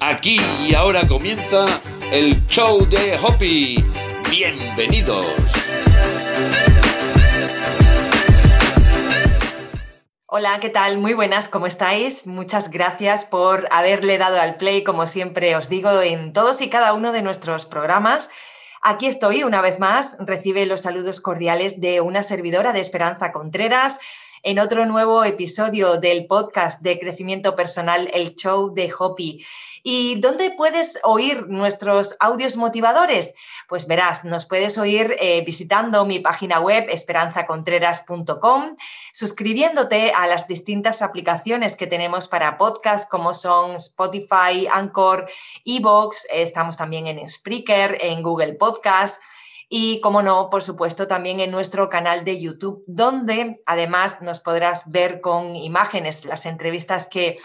Aquí y ahora comienza el show de Hoppy. Bienvenidos. Hola, ¿qué tal? Muy buenas, ¿cómo estáis? Muchas gracias por haberle dado al play, como siempre os digo, en todos y cada uno de nuestros programas. Aquí estoy una vez más, recibe los saludos cordiales de una servidora de Esperanza Contreras en otro nuevo episodio del podcast de crecimiento personal, el show de Hopi. ¿Y dónde puedes oír nuestros audios motivadores? Pues verás, nos puedes oír eh, visitando mi página web esperanzacontreras.com, suscribiéndote a las distintas aplicaciones que tenemos para podcast como son Spotify, Anchor, Evox, estamos también en Spreaker, en Google Podcast y, como no, por supuesto, también en nuestro canal de YouTube, donde además nos podrás ver con imágenes las entrevistas que,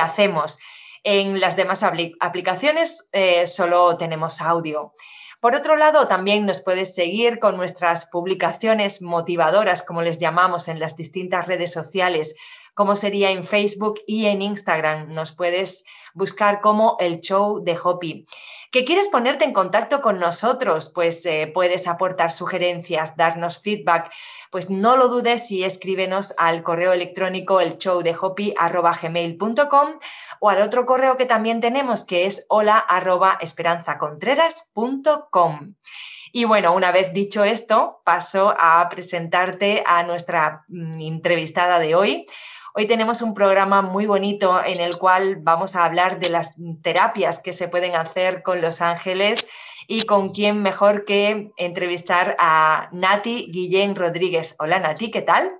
hacemos. En las demás aplicaciones eh, solo tenemos audio. Por otro lado, también nos puedes seguir con nuestras publicaciones motivadoras, como les llamamos, en las distintas redes sociales, como sería en Facebook y en Instagram. Nos puedes buscar como el show de Hopi. ¿Que quieres ponerte en contacto con nosotros? Pues eh, puedes aportar sugerencias, darnos feedback. Pues no lo dudes y escríbenos al correo electrónico el show de gmail.com o al otro correo que también tenemos que es hola esperanzacontreras.com. Y bueno, una vez dicho esto, paso a presentarte a nuestra mm, entrevistada de hoy. Hoy tenemos un programa muy bonito en el cual vamos a hablar de las terapias que se pueden hacer con los ángeles y con quién mejor que entrevistar a Nati Guillén Rodríguez. Hola Nati, ¿qué tal?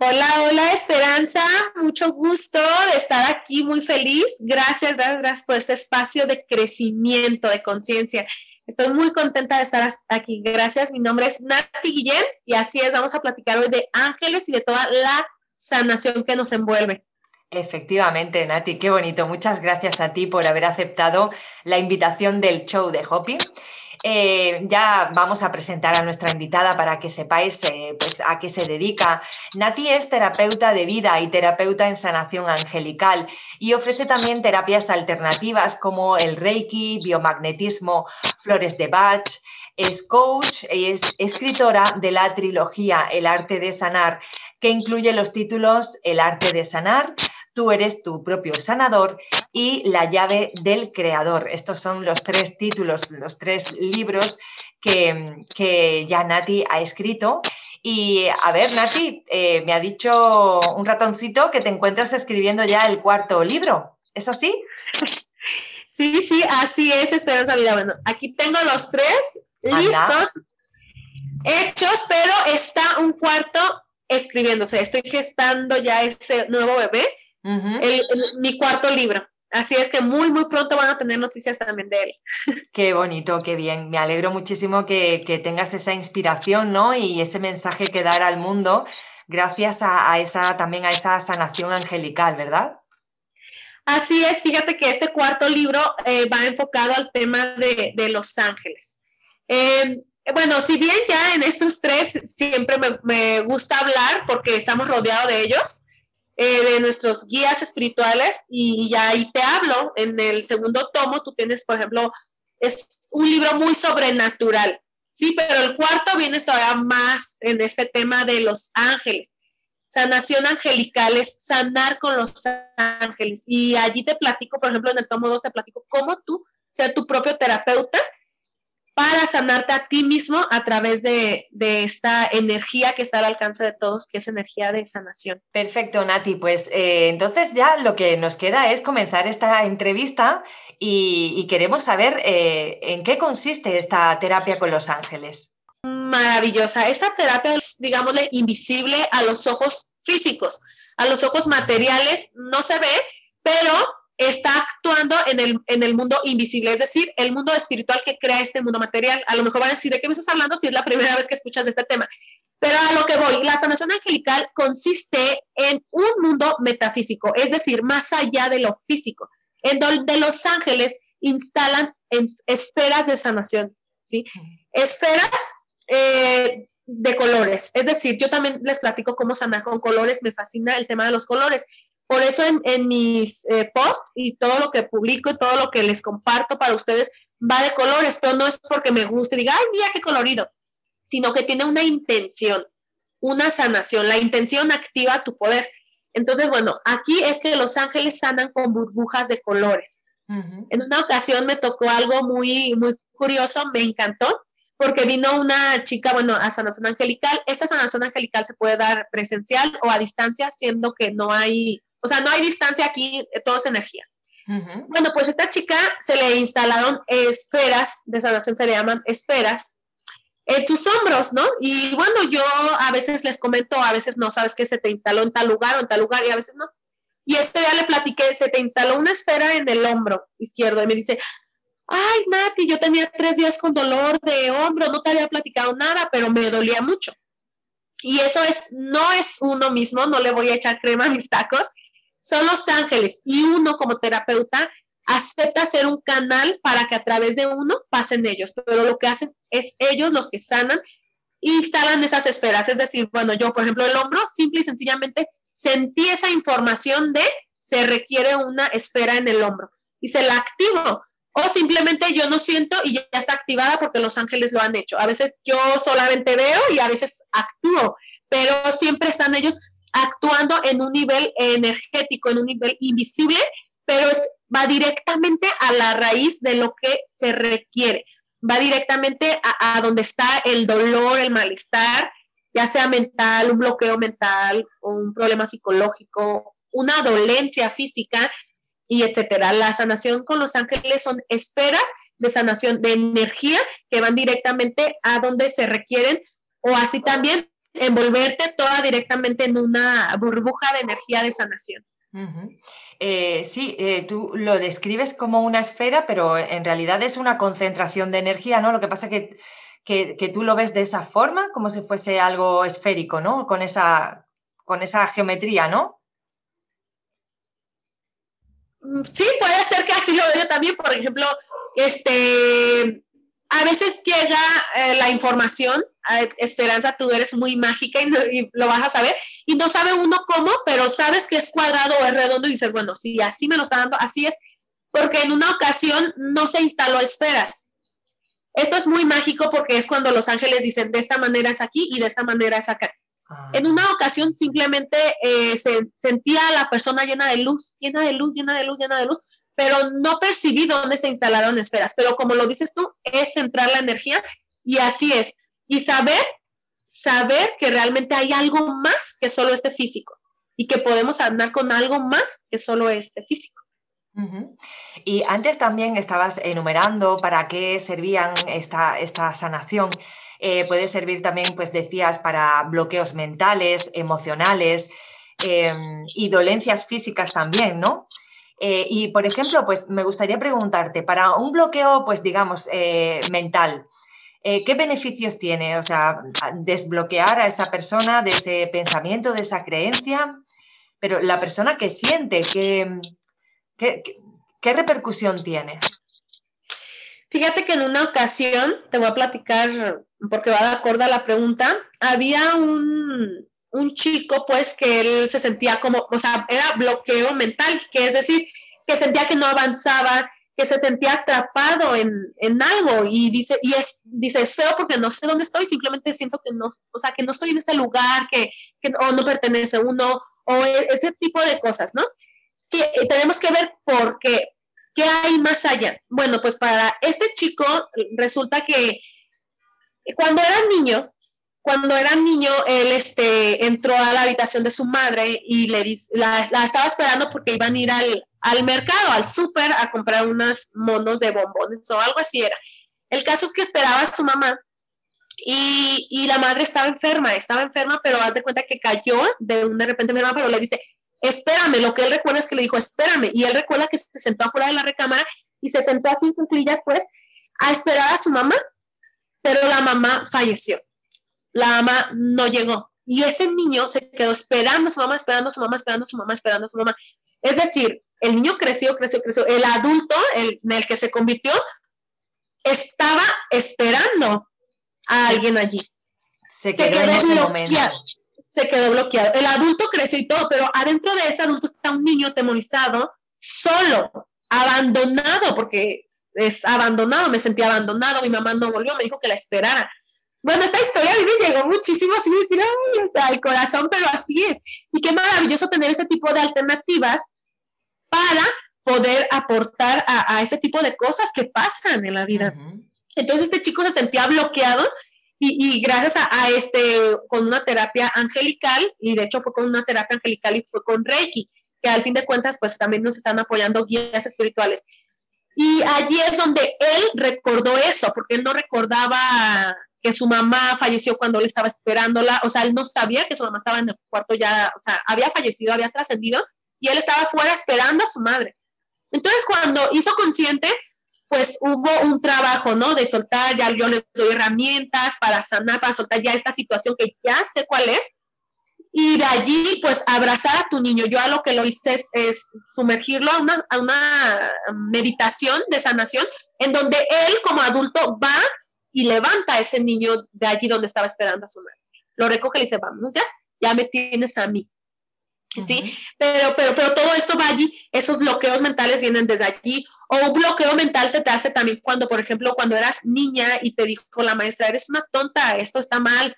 Hola, hola Esperanza, mucho gusto de estar aquí, muy feliz. Gracias, gracias, por este espacio de crecimiento, de conciencia. Estoy muy contenta de estar aquí. Gracias, mi nombre es Nati Guillén y así es, vamos a platicar hoy de ángeles y de toda la sanación que nos envuelve. Efectivamente, Nati, qué bonito. Muchas gracias a ti por haber aceptado la invitación del show de Hopi. Eh, ya vamos a presentar a nuestra invitada para que sepáis eh, pues, a qué se dedica. Nati es terapeuta de vida y terapeuta en sanación angelical y ofrece también terapias alternativas como el Reiki, biomagnetismo, flores de Bach. Es coach y es escritora de la trilogía El arte de sanar que incluye los títulos El arte de sanar, Tú eres tu propio sanador y La llave del creador. Estos son los tres títulos, los tres libros que, que ya Nati ha escrito. Y a ver, Nati, eh, me ha dicho un ratoncito que te encuentras escribiendo ya el cuarto libro. ¿Es así? Sí, sí, así es, Esperanza Vida. Bueno, aquí tengo los tres listos, hechos, pero está un cuarto escribiéndose. Estoy gestando ya ese nuevo bebé, mi cuarto libro. Así es que muy, muy pronto van a tener noticias también de él. Qué bonito, qué bien. Me alegro muchísimo que, tengas esa inspiración, ¿no? Y ese mensaje que dar al mundo gracias a, esa, también a esa sanación angelical, ¿verdad? Así es, fíjate que este cuarto libro eh, va enfocado al tema de, los ángeles. Eh, bueno, si bien ya en estos tres siempre me, gusta hablar porque estamos rodeados de ellos, eh, de nuestros guías espirituales, y ya ahí te hablo. En el segundo tomo, tú tienes, por ejemplo, es un libro muy sobrenatural, sí, pero el cuarto viene todavía más en este tema de los ángeles. Sanación angelical es sanar con los ángeles. Y allí te platico, por ejemplo, en el tomo 2 te platico cómo tú ser tu propio terapeuta para sanarte a ti mismo a través de, esta energía que está al alcance de todos, que es energía de sanación. Perfecto, Nati. Pues eh, entonces ya lo que nos queda es comenzar esta entrevista y, queremos saber eh, en qué consiste esta terapia con los ángeles. Maravillosa. Esta terapia es, digámosle, invisible a los ojos físicos, a los ojos materiales no se ve, pero está actuando en el, en el mundo invisible, es decir, el mundo espiritual que crea este mundo material. A lo mejor van a decir, ¿de qué me estás hablando si es la primera vez que escuchas este tema? Pero a lo que voy, la sanación angelical consiste en un mundo metafísico, es decir, más allá de lo físico, en donde los ángeles instalan esferas de sanación, ¿sí? Esferas, eh, de colores. Es decir, yo también les platico cómo sanar con colores, me fascina el tema de los colores. Por eso en, mis eh, posts y todo lo que publico y todo lo que les comparto para ustedes va de colores, pero no es porque me guste, diga, ay, mira qué colorido, sino que tiene una intención, una sanación. La intención activa tu poder. Entonces, bueno, aquí es que los ángeles sanan con burbujas de colores. En una ocasión me tocó algo muy, muy curioso, me encantó, porque vino una chica, bueno, a sanación angelical. Esta sanación angelical se puede dar presencial o a distancia, siendo que no hay, o sea, no hay distancia aquí, todo es energía. Bueno, pues esta chica se le instalaron esferas, de sanación se le llaman esferas, en sus hombros, ¿no? Y bueno, yo a veces les comento, a veces no, sabes que se te instaló en tal lugar o en tal lugar y a veces no. Y este día le platiqué, se te instaló una esfera en el hombro izquierdo y me dice, ay, Nati, yo tenía tres días con dolor de hombro, no te había platicado nada, pero me dolía mucho. Y eso es, no es uno mismo, no le voy a echar crema a mis tacos, son los ángeles. Y uno como terapeuta acepta ser un canal para que a través de uno pasen ellos, pero lo que hacen es ellos los que sanan instalan esas esferas. Es decir, bueno, yo, por ejemplo, el hombro, simple y sencillamente sentí esa información de se requiere una esfera en el hombro y se la activo. O simplemente yo no siento y ya está activada porque los ángeles lo han hecho. A veces yo solamente veo y a veces actúo, pero siempre están ellos actuando en un nivel energético, en un nivel invisible, pero va directamente a la raíz de lo que se requiere, va directamente a, donde está el dolor, el malestar, ya sea mental, un bloqueo mental, un problema psicológico, una dolencia física y etcétera. La sanación con los ángeles son esperas de sanación de energía que van directamente a donde se requieren o así también envolverte toda directamente en una burbuja de energía de sanación. Eh, sí, eh, tú lo describes como una esfera, pero en realidad es una concentración de energía, ¿no? Lo que pasa que, que, que tú lo ves de esa forma, como si fuese algo esférico, ¿no? Con esa, con esa geometría, ¿no? Mm, sí, puede ser que así lo veo también. Por ejemplo, este, a veces llega eh, la información, Esperanza, tú eres muy mágica y, lo vas a saber, y no sabe uno cómo, pero sabes que es cuadrado o es redondo y dices, bueno, si así me lo está dando, así es, porque en una ocasión no se instaló esferas. Esto es muy mágico porque es cuando los ángeles dicen, de esta manera es aquí y de esta manera es acá. Ah. En una ocasión simplemente eh, se sentía la persona llena de luz, llena de luz, llena de luz, llena de luz, pero no percibí dónde se instalaron esferas. Pero como lo dices tú, es centrar la energía y así es. Y saber, saber que realmente hay algo más que solo este físico y que podemos andar con algo más que solo este físico. Y antes también estabas enumerando para qué servían esta, esta sanación. Eh, puede servir también, pues decías, para bloqueos mentales, emocionales em, y dolencias físicas también, ¿no? Eh, y, por ejemplo, pues me gustaría preguntarte, para un bloqueo, pues digamos, eh, mental, eh, ¿qué beneficios tiene? O sea, desbloquear a esa persona de ese pensamiento, de esa creencia, pero la persona que siente, ¿qué, qué, repercusión tiene? Fíjate que en una ocasión, te voy a platicar, porque va de acuerdo a la pregunta, había un, un chico, pues, que él se sentía como, o sea, era bloqueo mental, que es decir, que sentía que no avanzaba, que se sentía atrapado en, en, algo y dice, y es, dice, es feo porque no sé dónde estoy, simplemente siento que no, o sea, que no estoy en este lugar, que, que o no pertenece uno, o e, ese tipo de cosas, ¿no? Que eh, tenemos que ver por qué, qué hay más allá. Bueno, pues para este chico resulta que cuando era niño, cuando era niño, él este, entró a la habitación de su madre y le la, la estaba esperando porque iban a ir al, al mercado, al súper, a comprar unos monos de bombones o algo así era. El caso es que esperaba a su mamá y, y, la madre estaba enferma, estaba enferma, pero haz de cuenta que cayó de, de repente mi mamá, pero le dice, espérame, lo que él recuerda es que le dijo, espérame, y él recuerda que se sentó afuera de la recámara y se sentó así en pues a esperar a su mamá, pero la mamá falleció la mamá no llegó. Y ese niño se quedó esperando a su mamá, esperando a su mamá, esperando a su mamá, esperando a su mamá. Es decir, el niño creció, creció, creció. El adulto el, en el que se convirtió estaba esperando a alguien allí. se quedó, en ese momento. Se quedó bloqueado. El adulto creció y todo, pero adentro de ese adulto está un niño temorizado, solo, abandonado, porque es abandonado, me sentí abandonado, mi mamá no volvió, me dijo que la esperara. Bueno, esta historia a mí me llegó muchísimo, así decir, ay, o sea, al corazón, pero así es. Y qué maravilloso tener ese tipo de alternativas para poder aportar a, ese tipo de cosas que pasan en la vida. Entonces este chico se sentía bloqueado y, gracias a, este, con una terapia angelical, y de hecho fue con una terapia angelical y fue con Reiki, que al fin de cuentas pues también nos están apoyando guías espirituales. Y allí es donde él recordó eso, porque él no recordaba que su mamá falleció cuando él estaba esperándola, o sea, él no sabía que su mamá estaba en el cuarto ya, o sea, había fallecido, había trascendido, y él estaba fuera esperando a su madre. Entonces, cuando hizo consciente, pues hubo un trabajo, ¿no? De soltar, ya yo les doy herramientas para sanar, para soltar ya esta situación que ya sé cuál es. Y de allí, pues abrazar a tu niño. Yo a lo que lo hice es, sumergirlo a una, a una meditación de sanación, en donde él como adulto va y levanta a ese niño de allí donde estaba esperando a su madre. Lo recoge y le dice, vamos, ya, ya me tienes a mí. ¿Sí? Pero, pero, pero todo esto va allí, esos bloqueos mentales vienen desde allí, o un bloqueo mental se te hace también cuando, por ejemplo, cuando eras niña y te dijo la maestra, eres una tonta, esto está mal,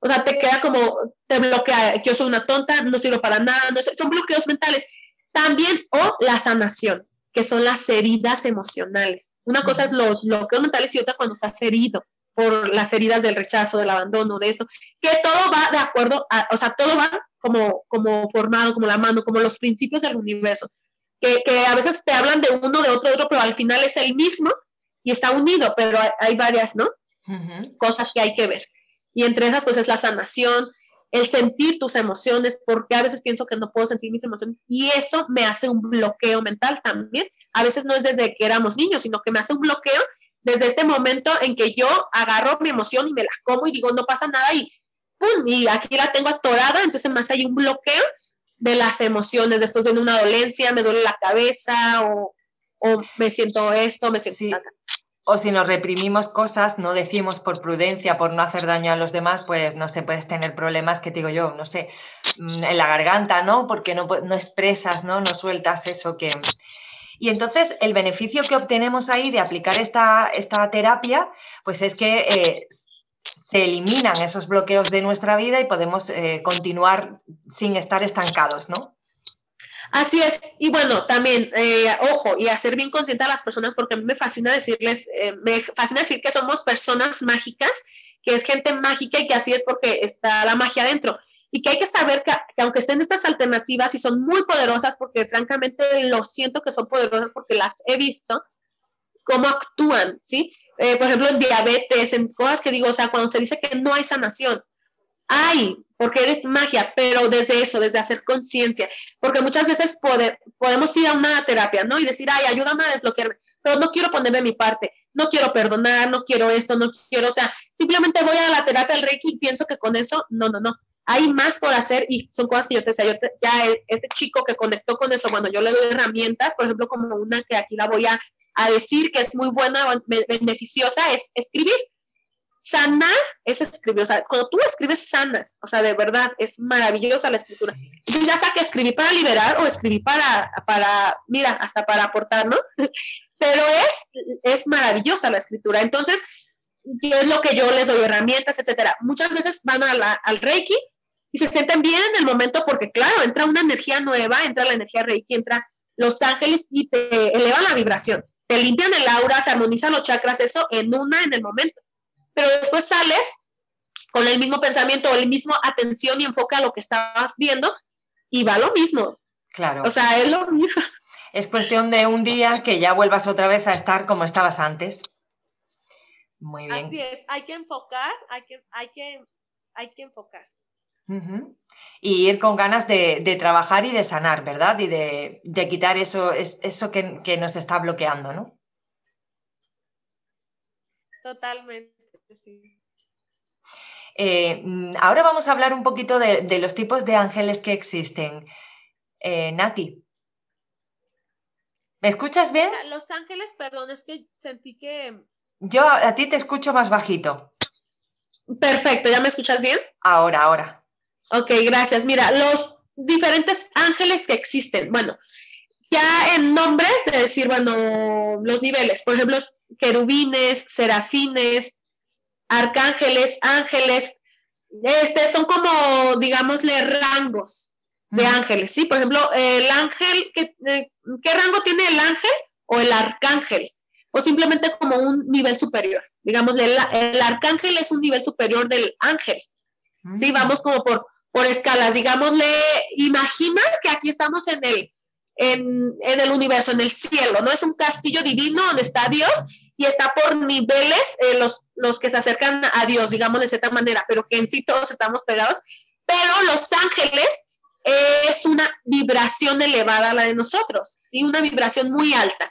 o sea, te queda como, te bloquea, yo soy una tonta, no sirvo para nada, no son bloqueos mentales. También, o la sanación, que son las heridas emocionales. Una cosa es los bloqueos mentales y otra cuando estás herido por las heridas del rechazo, del abandono, de esto, que todo va de acuerdo, a, o sea, todo va como, como formado, como la mano, como los principios del universo, que, que, a veces te hablan de uno, de otro, de otro, pero al final es el mismo y está unido, pero hay, varias, ¿no? Cosas que hay que ver. Y entre esas, pues es la sanación, el sentir tus emociones, porque a veces pienso que no puedo sentir mis emociones y eso me hace un bloqueo mental también. A veces no es desde que éramos niños, sino que me hace un bloqueo desde este momento en que yo agarro mi emoción y me la como y digo, no pasa nada y ¡pum! Y aquí la tengo atorada, entonces más hay un bloqueo de las emociones. Después viene una dolencia, me duele la cabeza o, me siento esto, me siento... O si nos reprimimos cosas, no decimos por prudencia, por no hacer daño a los demás, pues no sé, puedes tener problemas que digo yo, no sé, mm, en la garganta, ¿no? Porque no, no expresas, ¿no? No sueltas eso que... Y entonces el beneficio que obtenemos ahí de aplicar esta, esta terapia, pues es que eh, se eliminan esos bloqueos de nuestra vida y podemos eh, continuar sin estar estancados, ¿no? Así es, y bueno, también, eh, ojo, y hacer bien consciente a las personas, porque a mí me fascina decirles, eh, me fascina decir que somos personas mágicas, que es gente mágica y que así es porque está la magia adentro. Y que hay que saber que, aunque estén estas alternativas y son muy poderosas, porque francamente lo siento que son poderosas porque las he visto, cómo actúan, ¿sí? Eh, por ejemplo, en diabetes, en cosas que digo, o sea, cuando se dice que no hay sanación, hay, porque eres magia, pero desde eso, desde hacer conciencia, porque muchas veces podemos ir a una terapia, ¿no? Y decir, ay, ayúdame a desbloquearme, pero no quiero poner de mi parte, no quiero perdonar, no quiero esto, no quiero, o sea, simplemente voy a la terapia del Reiki y pienso que con eso, no, no, no. Hay más por hacer y son cosas que yo te decía, yo ya este chico que conectó con eso, bueno, yo le doy herramientas, por ejemplo, como una que aquí la voy a, a decir que es muy buena, beneficiosa, es escribir sanar es escribir, o sea, cuando tú escribes sanas, o sea, de verdad, es maravillosa la escritura. Mira, hasta que escribí para liberar o escribí para, para, mira, hasta para aportar, ¿no? Pero es, es maravillosa la escritura. Entonces, ¿qué es lo que yo les doy? Herramientas, etcétera. Muchas veces van al Reiki y se sienten bien en el momento porque, claro, entra una energía nueva, entra la energía Reiki, entra los ángeles y te elevan la vibración. Te limpian el aura, se armonizan los chakras, eso en una, en el momento pero después sales con el mismo pensamiento o el mismo atención y enfoca a lo que estabas viendo y va lo mismo. Claro. O sea, es lo mismo. Es cuestión de un día que ya vuelvas otra vez a estar como estabas antes. Muy bien. Así es, hay que enfocar, hay que, hay que, hay que enfocar. Y ir con ganas de, trabajar y de sanar, ¿verdad? Y de, quitar eso, eso que, que nos está bloqueando, ¿no? Totalmente. Eh, mm, ahora vamos a hablar un poquito de, los tipos de ángeles que existen. Eh, Nati. ¿Me escuchas bien? Los ángeles, perdón, es que sentí que... Yo a, ti te escucho más bajito. Perfecto, ¿ya me escuchas bien? Ahora, ahora. Ok, gracias. Mira, los diferentes ángeles que existen, bueno, ya en nombres de decir, bueno, los niveles, por ejemplo, querubines, serafines, arcángeles, ángeles, este, son como, digámosle, rangos de ángeles, ¿sí? Por ejemplo, el ángel, ¿qué, eh, ¿qué rango tiene el ángel o el arcángel? O simplemente como un nivel superior. Digamos, el, el arcángel es un nivel superior del ángel. Sí, vamos como por, por escalas. Digámosle, imagina que aquí estamos en el, en, en, el universo, en el cielo, ¿no? Es un castillo divino donde está Dios y está por niveles eh, los, los que se acercan a Dios, digamos de cierta manera, pero que en sí todos estamos pegados. Pero los ángeles es una vibración elevada a la de nosotros, ¿sí? Una vibración muy alta.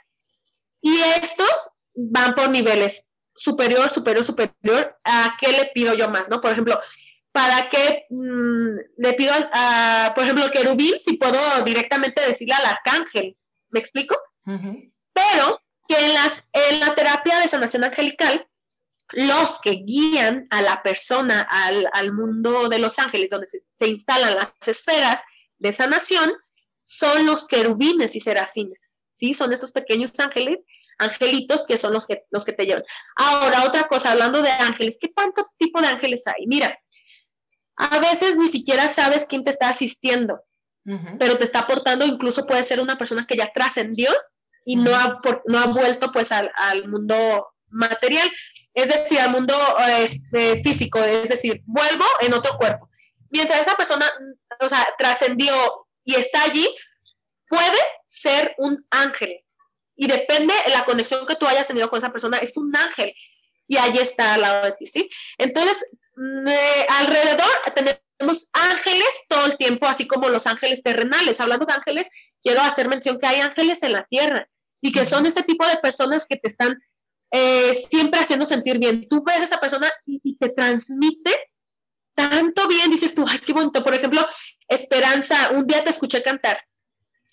Y estos van por niveles superior, superior, superior. ¿A qué le pido yo más, no? Por ejemplo, ¿para qué mmm, le pido, a, por ejemplo, querubín si puedo directamente decirle al arcángel? ¿Me explico? Uh -huh. Pero que en, las, en la terapia de sanación angelical, los que guían a la persona al, al mundo de los ángeles, donde se, se, instalan las esferas de sanación, son los querubines y serafines, ¿sí? Son estos pequeños ángeles, angelitos que son los que, los que te llevan. Ahora, otra cosa, hablando de ángeles, ¿qué tanto tipo de ángeles hay? Mira, a veces ni siquiera sabes quién te está asistiendo, uh -huh. pero te está aportando, incluso puede ser una persona que ya trascendió y no ha, por, no ha vuelto pues al, al, mundo material, es decir, al mundo este, físico, es decir, vuelvo en otro cuerpo. Mientras esa persona, o sea, trascendió y está allí, puede ser un ángel. Y depende de la conexión que tú hayas tenido con esa persona, es un ángel. Y allí está al lado de ti, ¿sí? Entonces, eh, alrededor tenemos ángeles todo el tiempo, así como los ángeles terrenales. Hablando de ángeles, quiero hacer mención que hay ángeles en la tierra y que son este tipo de personas que te están eh, siempre haciendo sentir bien. Tú ves a esa persona y, y, te transmite tanto bien, dices tú, ay, qué bonito. Por ejemplo, Esperanza, un día te escuché cantar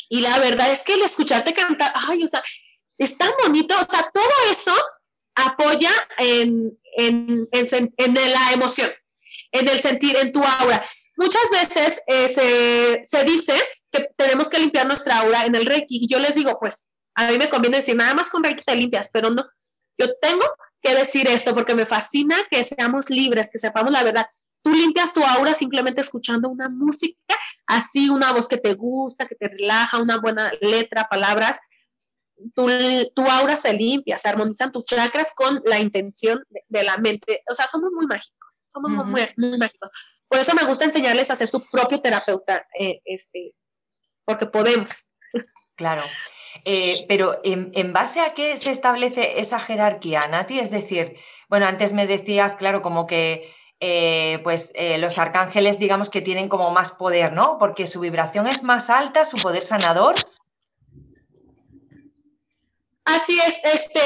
y la verdad es que el escucharte cantar, ay, o sea, es tan bonito, o sea, todo eso apoya en, en, en, en la emoción, en el sentir, en tu aura. Muchas veces eh, se, se dice que tenemos que limpiar nuestra aura en el Reiki y yo les digo, pues a mí me conviene decir, nada más con Reiki te limpias, pero no. Yo tengo que decir esto porque me fascina que seamos libres, que sepamos la verdad. Tú limpias tu aura simplemente escuchando una música, así una voz que te gusta, que te relaja, una buena letra, palabras. Tu, tu aura se limpia, se armonizan tus chakras con la intención de, de la mente. O sea, somos muy mágicos, somos uh -huh. muy, muy, mágicos. Por eso me gusta enseñarles a ser su propio terapeuta, eh, este, porque podemos. Claro. Eh, pero ¿en, ¿en, base a qué se establece esa jerarquía, Nati? Es decir, bueno, antes me decías, claro, como que eh, pues eh, los arcángeles, digamos que tienen como más poder, ¿no? Porque su vibración es más alta, su poder sanador. Así es, este,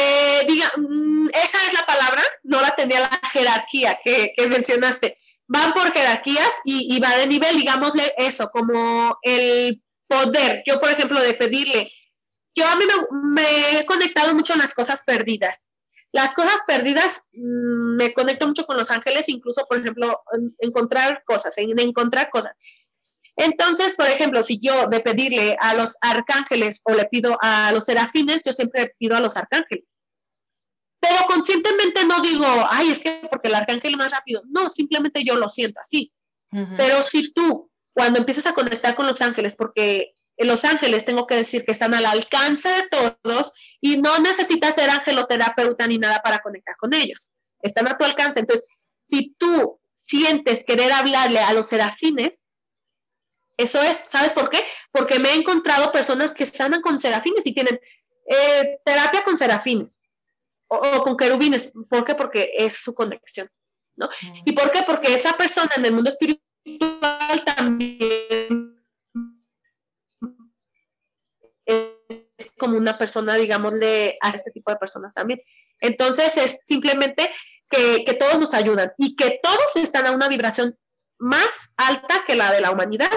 diga, mm, esa es la palabra, no la tenía la jerarquía que, que mencionaste. Van por jerarquías y, y va de nivel, digámosle eso, como el poder. Yo, por ejemplo, de pedirle yo a mí me, he conectado mucho en las cosas perdidas. Las cosas perdidas mmm, me conecto mucho con los ángeles, incluso, por ejemplo, en, encontrar cosas, en encontrar cosas. Entonces, por ejemplo, si yo de pedirle a los arcángeles o le pido a los serafines, yo siempre pido a los arcángeles. Pero conscientemente no digo, ay, es que porque el arcángel es más rápido. No, simplemente yo lo siento así. Uh -huh. Pero si tú, cuando empiezas a conectar con los ángeles, porque en Los Ángeles, tengo que decir que están al alcance de todos y no necesitas ser angeloterapeuta ni nada para conectar con ellos. Están a tu alcance. Entonces, si tú sientes querer hablarle a los serafines, eso es, ¿sabes por qué? Porque me he encontrado personas que sanan con serafines y tienen eh, terapia con serafines o, con querubines. ¿Por qué? Porque es su conexión. ¿no? ¿Y por qué? Porque esa persona en el mundo espiritual también es como una persona, digámosle, a este tipo de personas también. Entonces es simplemente que, que, todos nos ayudan y que todos están a una vibración más alta que la de la humanidad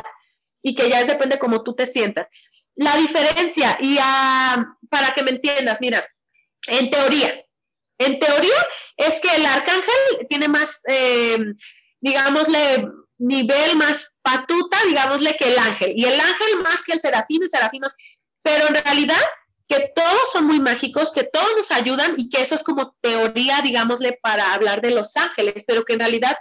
y que ya es, depende cómo tú te sientas. La diferencia, y uh, para que me entiendas, mira, en teoría, En teoría es que el arcángel tiene más, eh, digámosle, nivel más patuta, digámosle, que el ángel. Y el ángel más que el serafín, el serafín más. Pero en realidad que todos son muy mágicos, que todos nos ayudan y que eso es como teoría, digámosle, para hablar de los ángeles, pero que en realidad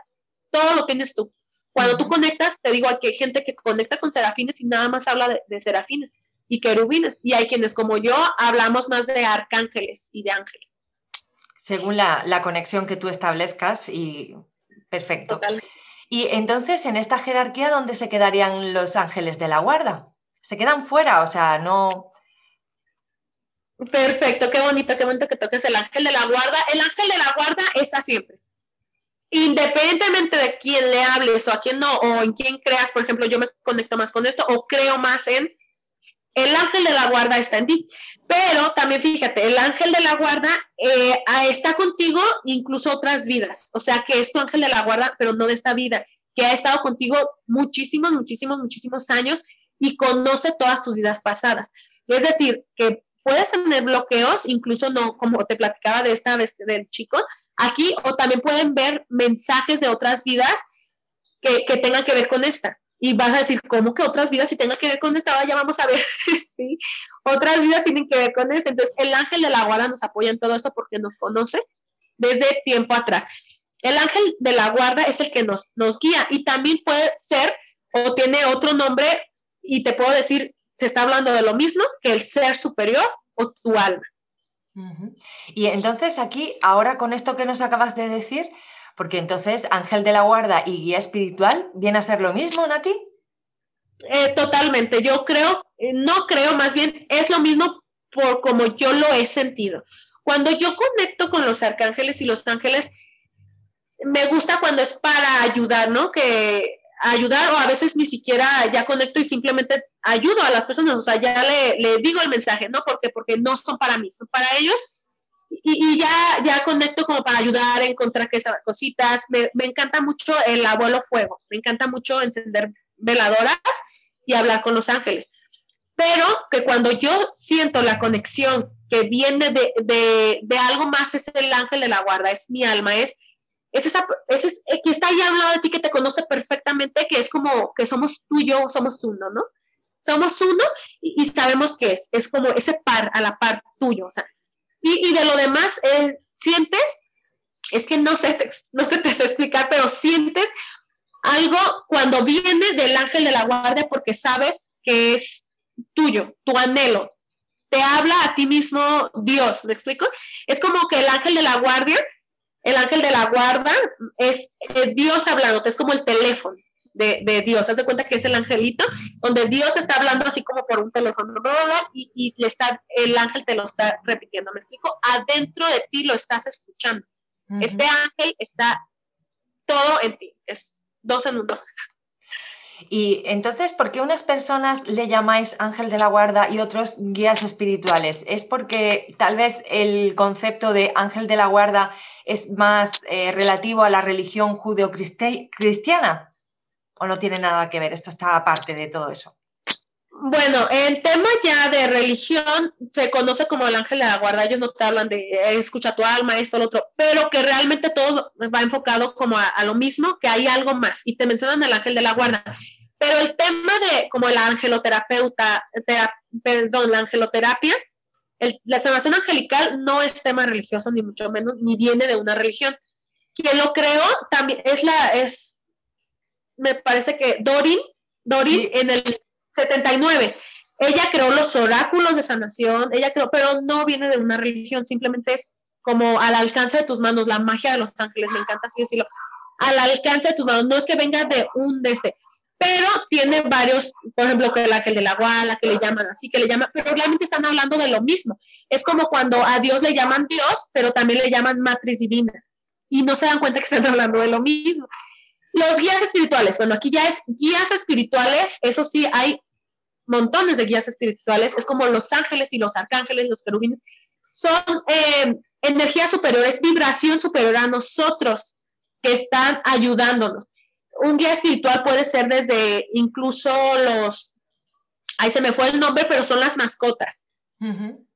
todo lo tienes tú. Cuando tú conectas, te digo, que hay gente que conecta con serafines y nada más habla de, serafines y querubines. Y hay quienes como yo hablamos más de arcángeles y de ángeles. Según la, la conexión que tú establezcas y perfecto. Totalmente. Y entonces, en esta jerarquía, ¿dónde se quedarían los ángeles de la guarda? Se quedan fuera, o sea, no, Perfecto, qué bonito, qué bonito que toques el ángel de la guarda. El ángel de la guarda está siempre. Independientemente de quién le hables o a quién no, o en quién creas, por ejemplo, yo me conecto más con esto o creo más en, el ángel de la guarda está en ti. Pero también fíjate, el ángel de la guarda eh, está contigo incluso otras vidas. O sea, que es tu ángel de la guarda, pero no de esta vida, que ha estado contigo muchísimos, muchísimos, muchísimos años y conoce todas tus vidas pasadas. Es decir, que puedes tener bloqueos, incluso no, como te platicaba de esta vez del chico, aquí, o también pueden ver mensajes de otras vidas que, que tengan que ver con esta. Y vas a decir, ¿cómo que otras vidas si tengan que ver con esta? Ahora ya vamos a ver, sí, otras vidas tienen que ver con esta. Entonces, el ángel de la guarda nos apoya en todo esto porque nos conoce desde tiempo atrás. El ángel de la guarda es el que nos, nos guía y también puede ser o tiene otro nombre y te puedo decir, se está hablando de lo mismo que el ser superior o tu alma. Y entonces aquí, ahora con esto que nos acabas de decir, porque entonces ángel de la guarda y guía espiritual viene a ser lo mismo, Nati. Eh, totalmente, yo creo, eh, no creo, más bien es lo mismo por como yo lo he sentido. Cuando yo conecto con los arcángeles y los ángeles, me gusta cuando es para ayudar, ¿no? Que ayudar o a veces ni siquiera ya conecto y simplemente ayudo a las personas, o sea, ya le, digo el mensaje, ¿no? Porque, porque no son para mí, son para ellos y, ya, ya conecto como para ayudar, encontrar cositas. Me, me encanta mucho el abuelo fuego, me encanta mucho encender veladoras y hablar con los ángeles. Pero que cuando yo siento la conexión que viene de, de, de algo más, es el ángel de la guarda, es mi alma, es es esa, es, eh, que está ahí al lado de ti, que te conoce perfectamente, que es como que somos tú y yo, somos uno, ¿no? Somos uno y, sabemos que es, es como ese par, a la par tuyo, sea. Y, de lo demás, sientes, es que no sé, no sé te explicar, pero sientes algo cuando viene del ángel de la guardia porque sabes que es tuyo, tu anhelo. Te habla a ti mismo Dios, ¿me explico? Es como que el ángel de la guardia el ángel de la guarda es eh, Dios hablando, es como el teléfono de, Dios. Haz de cuenta que es el angelito, donde Dios está hablando así como por un teléfono, y, le está, el ángel te lo está repitiendo. ¿Me explico? Adentro de ti lo estás escuchando. Este ángel está todo en ti. Es dos en uno. Y entonces, ¿por qué unas personas le llamáis ángel de la guarda y otros guías espirituales? ¿Es porque tal vez el concepto de ángel de la guarda es más eh, relativo a la religión judeocristiana? ¿O no tiene nada que ver? Esto está aparte de todo eso. Bueno, en tema ya de religión se conoce como el ángel de la guarda. Ellos no te hablan de eh, escucha tu alma, esto, lo otro, pero que realmente todo va enfocado como a, lo mismo, que hay algo más. Y te mencionan el ángel de la guarda. Pero el tema de como la angeloterapeuta, perdón, la angeloterapia, la sanación angelical no es tema religioso, ni mucho menos, ni viene de una religión. Quien lo creó también es la, es, me parece que Dorin, Dorin en el 79. Ella creó los oráculos de sanación, ella creó, pero no viene de una religión, simplemente es como al alcance de tus manos, la magia de los ángeles, me encanta así decirlo, al alcance de tus manos, no es que venga de un de este, pero tiene varios, por ejemplo, que el ángel de la guala, que le llaman así, que le llaman, pero realmente están hablando de lo mismo. Es como cuando a Dios le llaman Dios, pero también le llaman matriz divina, y no se dan cuenta que están hablando de lo mismo. Los guías espirituales, bueno, aquí ya es guías espirituales, eso sí, hay montones de guías espirituales, es como los ángeles y los arcángeles, los querubines, son eh, energías superiores, vibración superior a nosotros que están ayudándonos. Un guía espiritual puede ser desde incluso los, ahí se me fue el nombre, pero son las mascotas. son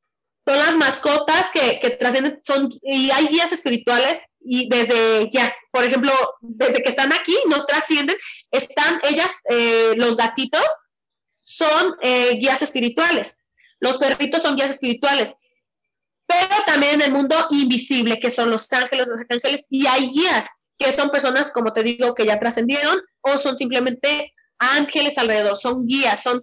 las mascotas que, que trascienden, son, y hay guías espirituales y desde ya, por ejemplo, desde que están aquí, no trascienden, están ellas, eh, los gatitos son eh, guías espirituales, los perritos son guías espirituales, pero también en el mundo invisible, que son los ángeles, los arcángeles, y hay guías que son personas, como te digo, que ya trascendieron o son simplemente ángeles alrededor, son guías, son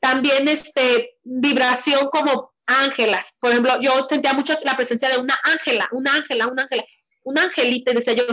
también este, vibración como ángelas. Por ejemplo, yo sentía mucho la presencia de una ángela, una ángela, una ángela, un angelito, y decía yo,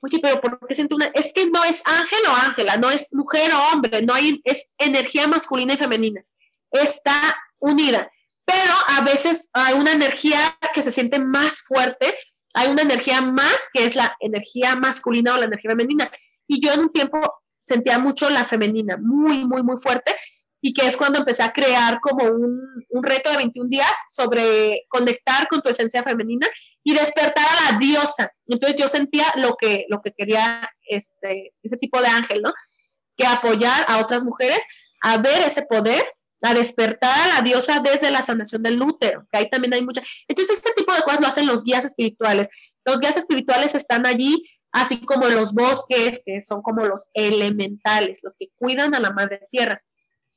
oye, pero ¿por qué siento una? Es que no es ángel o ángela, no es mujer o hombre, no hay, es energía masculina y femenina. Está unida, pero a veces hay una energía que se siente más fuerte, hay una energía más que es la energía masculina o la energía femenina. Y yo en un tiempo sentía mucho la femenina, muy, muy, muy fuerte, y que es cuando empecé a crear como un, un, reto de 21 días sobre conectar con tu esencia femenina y despertar a la diosa. Entonces yo sentía lo que, lo que quería este, ese tipo de ángel, ¿no? Que apoyar a otras mujeres a ver ese poder, a despertar a la diosa desde la sanación del útero, que ahí también hay mucha. Entonces este tipo de cosas lo hacen los guías espirituales. Los guías espirituales están allí, así como los bosques, que son como los elementales, los que cuidan a la madre tierra.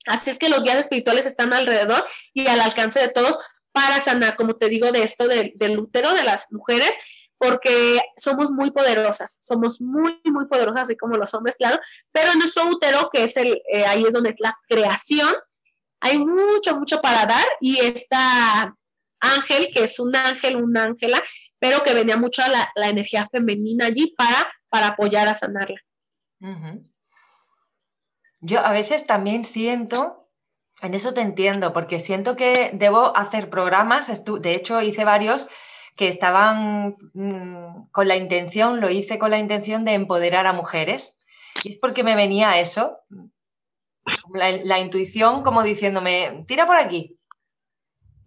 Así es que los guías espirituales están alrededor y al alcance de todos para sanar, como te digo, de esto del útero de las mujeres, porque somos muy poderosas, somos muy, muy poderosas, así como los hombres, claro, pero en nuestro útero, que es el, eh, ahí es donde es la creación, hay mucho, mucho para dar y esta ángel, que es un ángel, una ángela, pero que venía mucho la, la energía femenina allí para, para apoyar a sanarla. Yo a veces también siento, en eso te entiendo, porque siento que debo hacer programas, de hecho hice varios que estaban mm, con la intención, lo hice con la intención de empoderar a mujeres. Y es porque me venía eso, la, intuición como diciéndome, tira por aquí,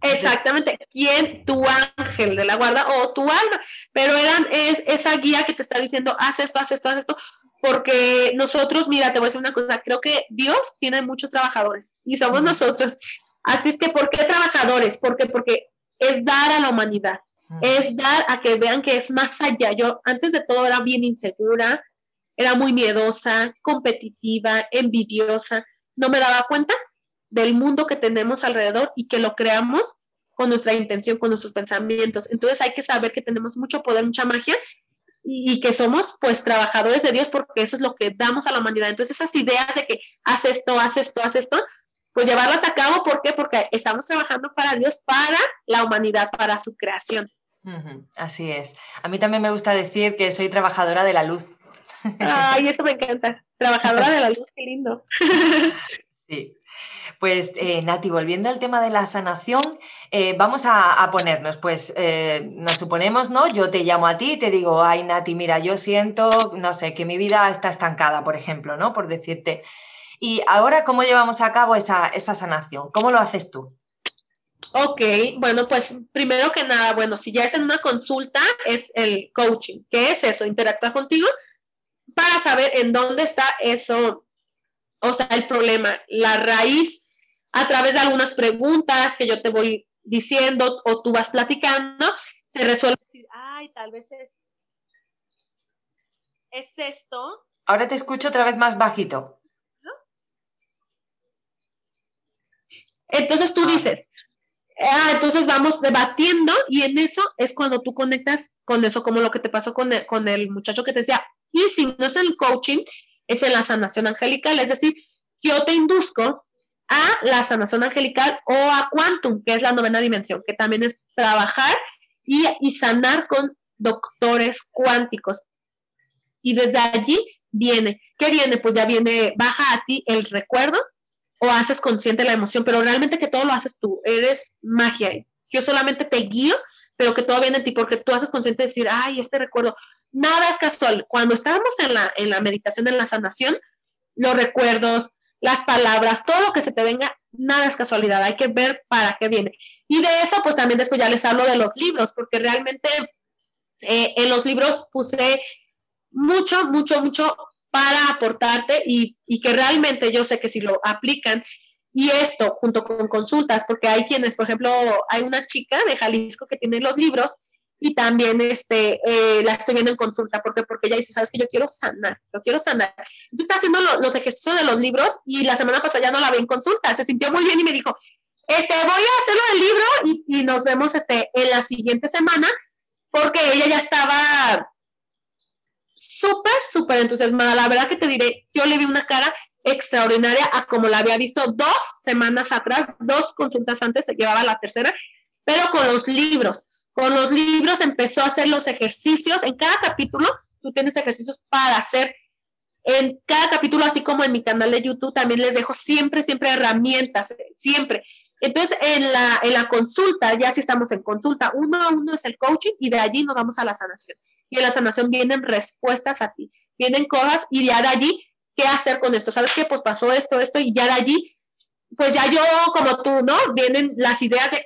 Exactamente. ¿Quién? Tu ángel de la guarda o tu alma. Pero eran es, esa guía que te está diciendo, haz esto, haz esto, haz esto porque nosotros, mira, te voy a decir una cosa, creo que Dios tiene muchos trabajadores y somos nosotros. Así es que, ¿por qué trabajadores? Porque, porque es dar a la humanidad, es dar a que vean que es más allá. Yo antes de todo era bien insegura, era muy miedosa, competitiva, envidiosa, no me daba cuenta del mundo que tenemos alrededor y que lo creamos con nuestra intención, con nuestros pensamientos. Entonces hay que saber que tenemos mucho poder, mucha magia y, que somos pues trabajadores de Dios porque eso es lo que damos a la humanidad. Entonces esas ideas de que haz esto, haz esto, haz esto, pues llevarlas a cabo, ¿por qué? Porque estamos trabajando para Dios, para la humanidad, para su creación. Así es. A mí también me gusta decir que soy trabajadora de la luz. Ay, esto me encanta. Trabajadora de la luz, qué lindo. Sí. Pues eh, Nati, volviendo al tema de la sanación, eh, vamos a, ponernos, pues eh, nos suponemos, ¿no? Yo te llamo a ti y te digo, ay Nati, mira, yo siento, no sé, que mi vida está estancada, por ejemplo, ¿no? Por decirte. Y ahora, ¿cómo llevamos a cabo esa, esa sanación? ¿Cómo lo haces tú? Ok, bueno, pues primero que nada, bueno, si ya es en una consulta, es el coaching. ¿Qué es eso? Interactuar contigo para saber en dónde está eso o sea, el problema, la raíz, a través de algunas preguntas que yo te voy diciendo o tú vas platicando, se resuelve ay, tal vez es, es esto. Ahora te escucho otra vez más bajito. Entonces tú dices, ah, entonces vamos debatiendo y en eso es cuando tú conectas con eso, como lo que te pasó con el, con el muchacho que te decía, y si no es el coaching, es en la sanación angelical, es decir, yo te induzco a la sanación angelical o a quantum, que es la novena dimensión, que también es trabajar y, y sanar con doctores cuánticos. Y desde allí viene, ¿qué viene? Pues ya viene, baja a ti el recuerdo o haces consciente la emoción, pero realmente que todo lo haces tú, eres magia. Yo solamente te guío, pero que todo viene en ti porque tú haces consciente de decir, ay, este recuerdo, nada es casual. Cuando estábamos en la, en la meditación, en la sanación, los recuerdos, las palabras, todo lo que se te venga, nada es casualidad, hay que ver para qué viene. Y de eso, pues también después ya les hablo de los libros, porque realmente eh, en los libros puse mucho, mucho, mucho para aportarte y, y, que realmente yo sé que si lo aplican Y esto junto con consultas, porque hay quienes, por ejemplo, hay una chica de Jalisco que tiene los libros y también este, eh, la estoy viendo en consulta, porque, porque ella dice, sabes que yo quiero sanar, yo quiero sanar. Tú estás haciendo los ejercicios de los libros y la semana pasada ya no la vi en consulta, se sintió muy bien y me dijo, este, voy a hacerlo del libro y, y nos vemos este, en la siguiente semana, porque ella ya estaba súper, súper entusiasmada. La verdad que te diré, yo le vi una cara extraordinaria a como la había visto dos semanas atrás, dos consultas antes, se llevaba la tercera, pero con los libros. Con los libros empezó a hacer los ejercicios. En cada capítulo tú tienes ejercicios para hacer. En cada capítulo, así como en mi canal de YouTube, también les dejo siempre, siempre herramientas, siempre. Entonces, en la, en la consulta, ya si estamos en consulta, uno a uno es el coaching y de allí nos vamos a la sanación. Y en la sanación vienen respuestas a ti, vienen cosas y ya de allí qué hacer con esto. ¿Sabes qué? Pues pasó esto, esto, y ya de allí, pues ya yo como tú, ¿no? Vienen las ideas de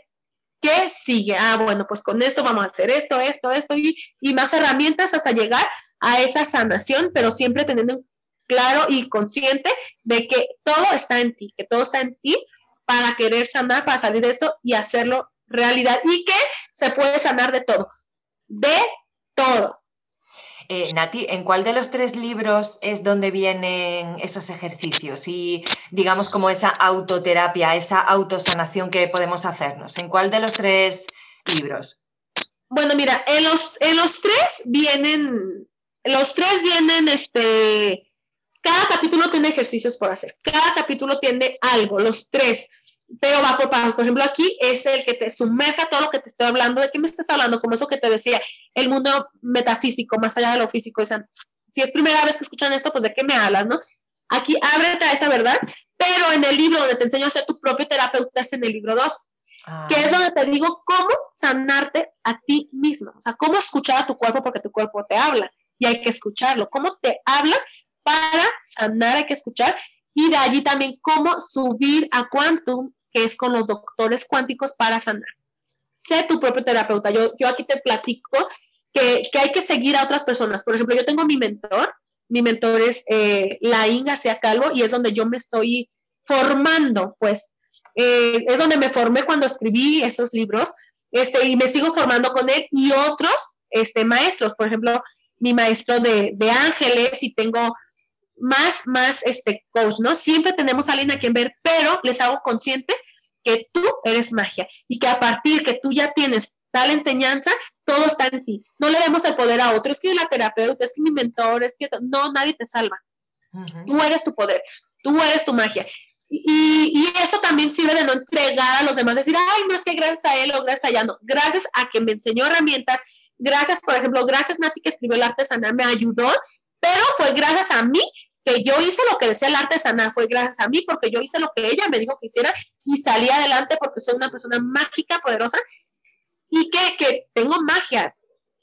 qué sigue. Ah, bueno, pues con esto vamos a hacer esto, esto, esto, y, y más herramientas hasta llegar a esa sanación, pero siempre teniendo claro y consciente de que todo está en ti, que todo está en ti para querer sanar, para salir de esto y hacerlo realidad y que se puede sanar de todo, de todo. Eh, Nati, ¿en cuál de los tres libros es donde vienen esos ejercicios y digamos como esa autoterapia, esa autosanación que podemos hacernos? ¿En cuál de los tres libros? Bueno, mira, en los, en los tres vienen, los tres vienen, este, cada capítulo tiene ejercicios por hacer, cada capítulo tiene algo, los tres pero va por pasos. Por ejemplo, aquí es el que te sumerja todo lo que te estoy hablando. ¿De qué me estás hablando? Como eso que te decía, el mundo metafísico, más allá de lo físico. si es primera vez que escuchan esto, pues de qué me hablas, ¿no? Aquí ábrete a esa verdad, pero en el libro donde te enseño a ser tu propio terapeuta es en el libro 2, que es ah. donde te digo cómo sanarte a ti mismo, o sea, cómo escuchar a tu cuerpo porque tu cuerpo te habla y hay que escucharlo, cómo te habla para sanar hay que escuchar y de allí también cómo subir a quantum que es con los doctores cuánticos para sanar. Sé tu propio terapeuta. Yo, yo aquí te platico que, hay que seguir a otras personas. Por ejemplo, yo tengo mi mentor, mi mentor es eh, Laín García Calvo y es donde yo me estoy formando, pues eh, es donde me formé cuando escribí estos libros este, y me sigo formando con él y otros este, maestros, por ejemplo, mi maestro de, de ángeles y tengo más, más este coach, ¿no? Siempre tenemos a alguien a quien ver, pero les hago consciente que tú eres magia y que a partir que tú ya tienes tal enseñanza, todo está en ti. No le demos el poder a otro, es que la terapeuta, es que mi mentor, es que no, nadie te salva. Tú eres tu poder, tú eres tu magia. Y, y, eso también sirve de no entregar a los demás, decir, ay, no es que gracias a él o gracias a ella, no, gracias a que me enseñó herramientas, gracias, por ejemplo, gracias Nati que escribió el artesanal, me ayudó, pero fue gracias a mí que yo hice lo que decía el artesana, fue gracias a mí, porque yo hice lo que ella me dijo que hiciera y salí adelante porque soy una persona mágica, poderosa y que, que tengo magia.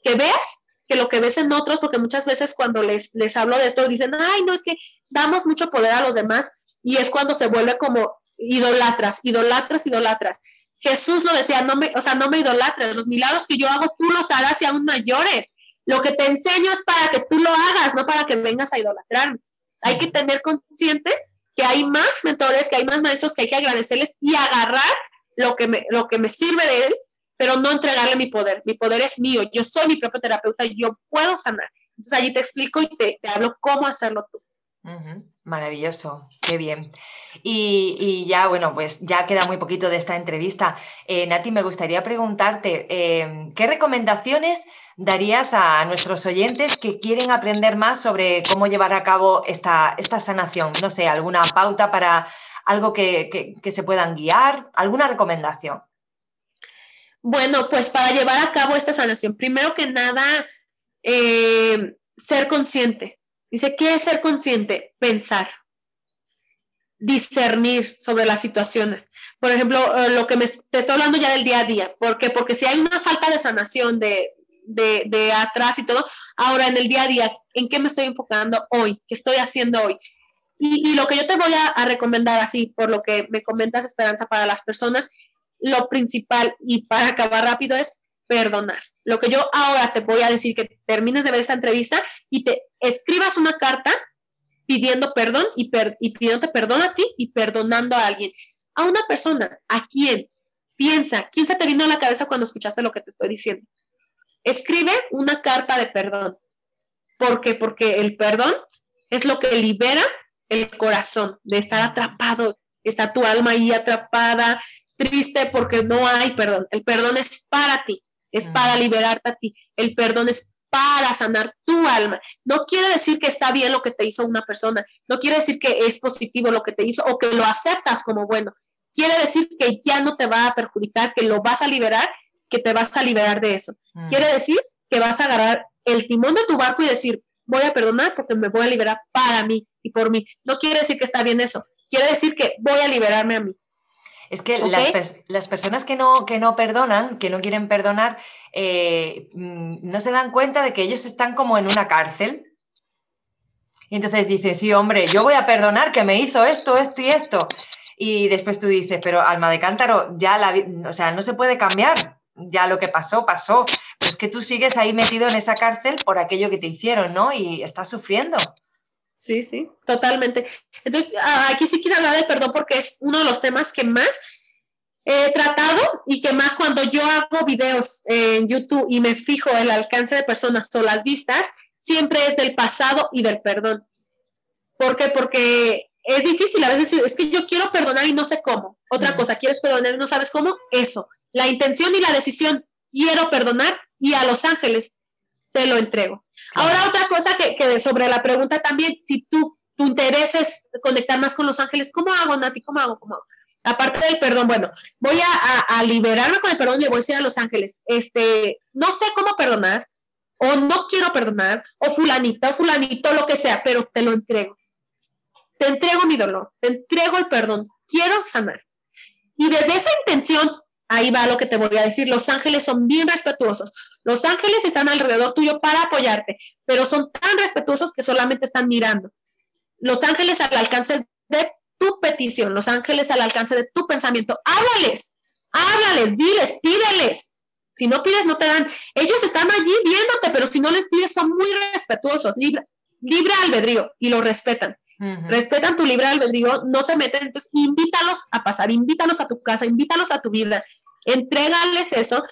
Que veas que lo que ves en otros, porque muchas veces cuando les, les hablo de esto dicen, ay, no, es que damos mucho poder a los demás y es cuando se vuelve como idolatras, idolatras, idolatras. Jesús lo decía, no me, o sea, no me idolatres, los milagros que yo hago tú los harás y aún mayores. Lo que te enseño es para que tú lo hagas, no para que vengas a idolatrarme. Hay que tener consciente que hay más mentores, que hay más maestros que hay que agradecerles y agarrar lo que me, lo que me sirve de él, pero no entregarle mi poder. Mi poder es mío, yo soy mi propio terapeuta yo puedo sanar. Entonces allí te explico y te, hablo cómo hacerlo tú. Maravilloso, qué bien. Y, ya, bueno, pues ya queda muy poquito de esta entrevista. Eh, Nati, me gustaría preguntarte, eh, ¿qué recomendaciones darías a nuestros oyentes que quieren aprender más sobre cómo llevar a cabo esta, esta sanación? No sé, alguna pauta para algo que, se puedan guiar, alguna recomendación. Bueno, pues para llevar a cabo esta sanación, primero que nada, eh, ser consciente Dice, ¿qué es ser consciente? Pensar, discernir sobre las situaciones. Por ejemplo, eh, lo que me, te estoy hablando ya del día a día. ¿Por qué? Porque si hay una falta de sanación de, de, atrás y todo, ahora en el día a día, ¿en qué me estoy enfocando hoy? ¿Qué estoy haciendo hoy? Y, y lo que yo te voy a, a, recomendar así, por lo que me comentas, Esperanza, para las personas, lo principal y para acabar rápido es perdonar. Lo que yo ahora te voy a decir que termines de ver esta entrevista y te escribas una carta pidiendo perdón y, pidiéndote perdón a ti y perdonando a alguien. a una persona. ¿A quién? Piensa, ¿quién se te vino a la cabeza cuando escuchaste lo que te estoy diciendo? Escribe una carta de perdón. ¿Por qué? Porque el perdón es lo que libera el corazón de estar atrapado. Está tu alma ahí atrapada, triste porque no hay perdón. El perdón es para ti, es para liberarte a ti. El perdón es para sanar tu alma. No quiere decir que está bien lo que te hizo una persona, no quiere decir que es positivo lo que te hizo o que lo aceptas como bueno. Quiere decir que ya no te va a perjudicar, que lo vas a liberar, que te vas a liberar de eso. Quiere decir que vas a agarrar el timón de tu barco y decir, voy a perdonar porque me voy a liberar para mí y por mí. No quiere decir que está bien eso, quiere decir que voy a liberarme a mí. Es que las, personas que no, que no perdonan, que no quieren perdonar, eh, mm, no se dan cuenta de que ellos están como en una cárcel. Y entonces dicen, sí, hombre, yo voy a perdonar que me hizo esto, esto y esto. Y después tú dices, pero alma de cántaro, ya la, o sea, no se puede cambiar. Ya lo que pasó, pasó. Pero es que tú sigues ahí metido en esa cárcel por aquello que te hicieron, ¿no? Y estás sufriendo. Sí, sí, totalmente. Entonces, aquí sí quise hablar de perdón porque es uno de los temas que más he tratado y que más cuando yo hago videos en YouTube y me fijo el alcance de personas o las vistas, siempre es del pasado y del perdón. ¿Por qué? Porque es difícil a veces es que yo quiero perdonar y no sé cómo. Otra cosa, quieres perdonar y no sabes cómo. Eso, la intención y la decisión, quiero perdonar y a los ángeles te lo entrego. Ahora otra cosa que, sobre la pregunta también, si tú, tu interés es conectar más con los ángeles, ¿cómo hago, Nati? ¿Cómo hago? ¿Cómo Aparte del perdón, bueno, voy a, liberarme con el perdón y voy a decir a los ángeles, este, no sé cómo perdonar, o no quiero perdonar, o fulanita, o fulanito, lo que sea, pero te lo entrego. Te entrego mi dolor, te entrego el perdón, quiero sanar. Y desde esa intención ahí va lo que te voy a decir. Los ángeles son bien respetuosos. Los ángeles están alrededor tuyo para apoyarte, pero son tan respetuosos que solamente están mirando. Los ángeles al alcance de tu petición, los ángeles al alcance de tu pensamiento. Háblales, háblales, diles, pídeles. Si no pides, no te dan. Ellos están allí viéndote, pero si no les pides, son muy respetuosos. Libre, libre albedrío y lo respetan. Respetan tu libre albedrío, no se meten, entonces invítalos a pasar, invítalos a tu casa, invítalos a tu vida, entrégales eso,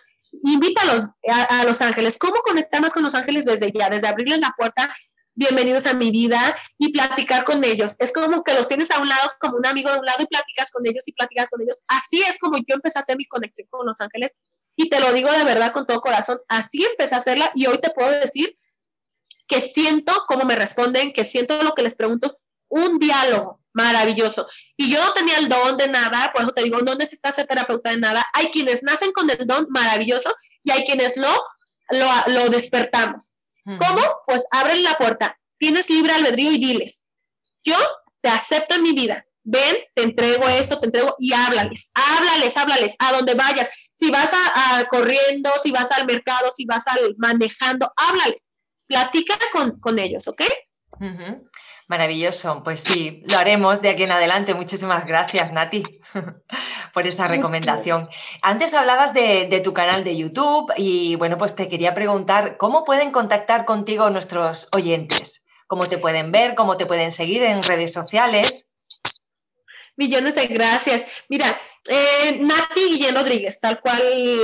invítalos a, los ángeles. ¿Cómo conectarnos con los ángeles desde ya? Desde abrirles la puerta, bienvenidos a mi vida y platicar con ellos. Es como que los tienes a un lado, como un amigo de un lado y platicas con ellos y platicas con ellos. Así es como yo empecé a hacer mi conexión con los ángeles y te lo digo de verdad con todo corazón, así empecé a hacerla y hoy te puedo decir que siento cómo me responden, que siento lo que les pregunto, un diálogo maravilloso. Y yo no tenía el don de nada, por eso te digo, no necesitas ser terapeuta de nada. Hay quienes nacen con el don maravilloso y hay quienes lo, lo, despertamos. ¿Cómo? Pues abren la puerta, tienes libre albedrío y diles, yo te acepto en mi vida, ven, te entrego esto, te entrego y háblales, háblales, háblales, a donde vayas. Si vas a, corriendo, si vas al mercado, si vas al manejando, háblales, platica con, con ellos, ¿ok? Maravilloso, pues sí, lo haremos de aquí en adelante. Muchísimas gracias, Nati, por esta recomendación. Antes hablabas de, tu canal de YouTube y bueno, pues te quería preguntar, ¿cómo pueden contactar contigo nuestros oyentes? ¿Cómo te pueden ver? ¿Cómo te pueden seguir en redes sociales? Millones de gracias. Mira, eh, Nati Guillén Rodríguez, tal cual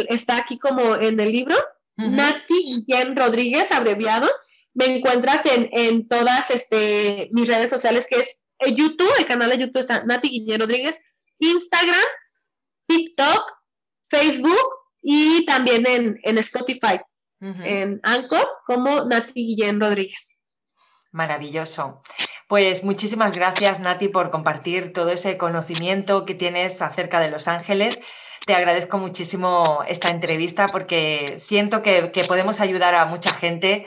está aquí como en el libro. Nati Guillén Rodríguez, abreviado me encuentras en, todas este, mis redes sociales, que es YouTube, el canal de YouTube está Nati Guillén Rodríguez, Instagram, TikTok, Facebook y también en, Spotify, en Anchor, como Nati Guillén Rodríguez. Maravilloso. Pues muchísimas gracias, Nati, por compartir todo ese conocimiento que tienes acerca de Los Ángeles. Te agradezco muchísimo esta entrevista porque siento que, que podemos ayudar a mucha gente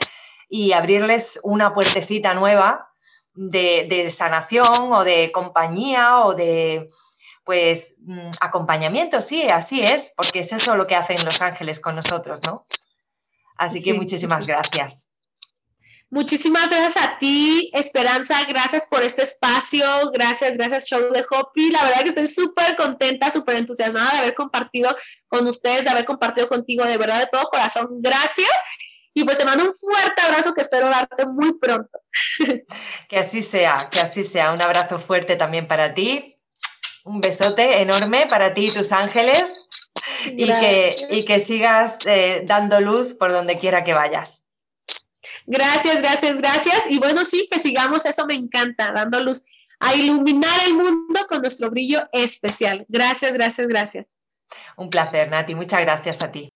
y abrirles una puertecita nueva de, sanación o de compañía o de pues mm, acompañamiento, sí, así es, porque es eso lo que hacen los ángeles con nosotros, ¿no? Así que muchísimas gracias. Muchísimas gracias a ti, Esperanza. Gracias por este espacio. Gracias, gracias, Show de Hopi. La verdad que estoy súper contenta, súper entusiasmada de haber compartido con ustedes, de haber compartido contigo, de verdad, de todo corazón. Gracias. Y pues te mando un fuerte abrazo que espero darte muy pronto. Que así sea, que así sea. Un abrazo fuerte también para ti Un besote enorme para ti y tus ángeles y que, y que, sigas eh, dando luz por donde quiera que vayas. Gracias, gracias, gracias. Y bueno, sí, que sigamos, eso me encanta, dando luz a iluminar el mundo con nuestro brillo especial. Gracias, gracias, gracias. Un placer, Nati. Muchas gracias a ti.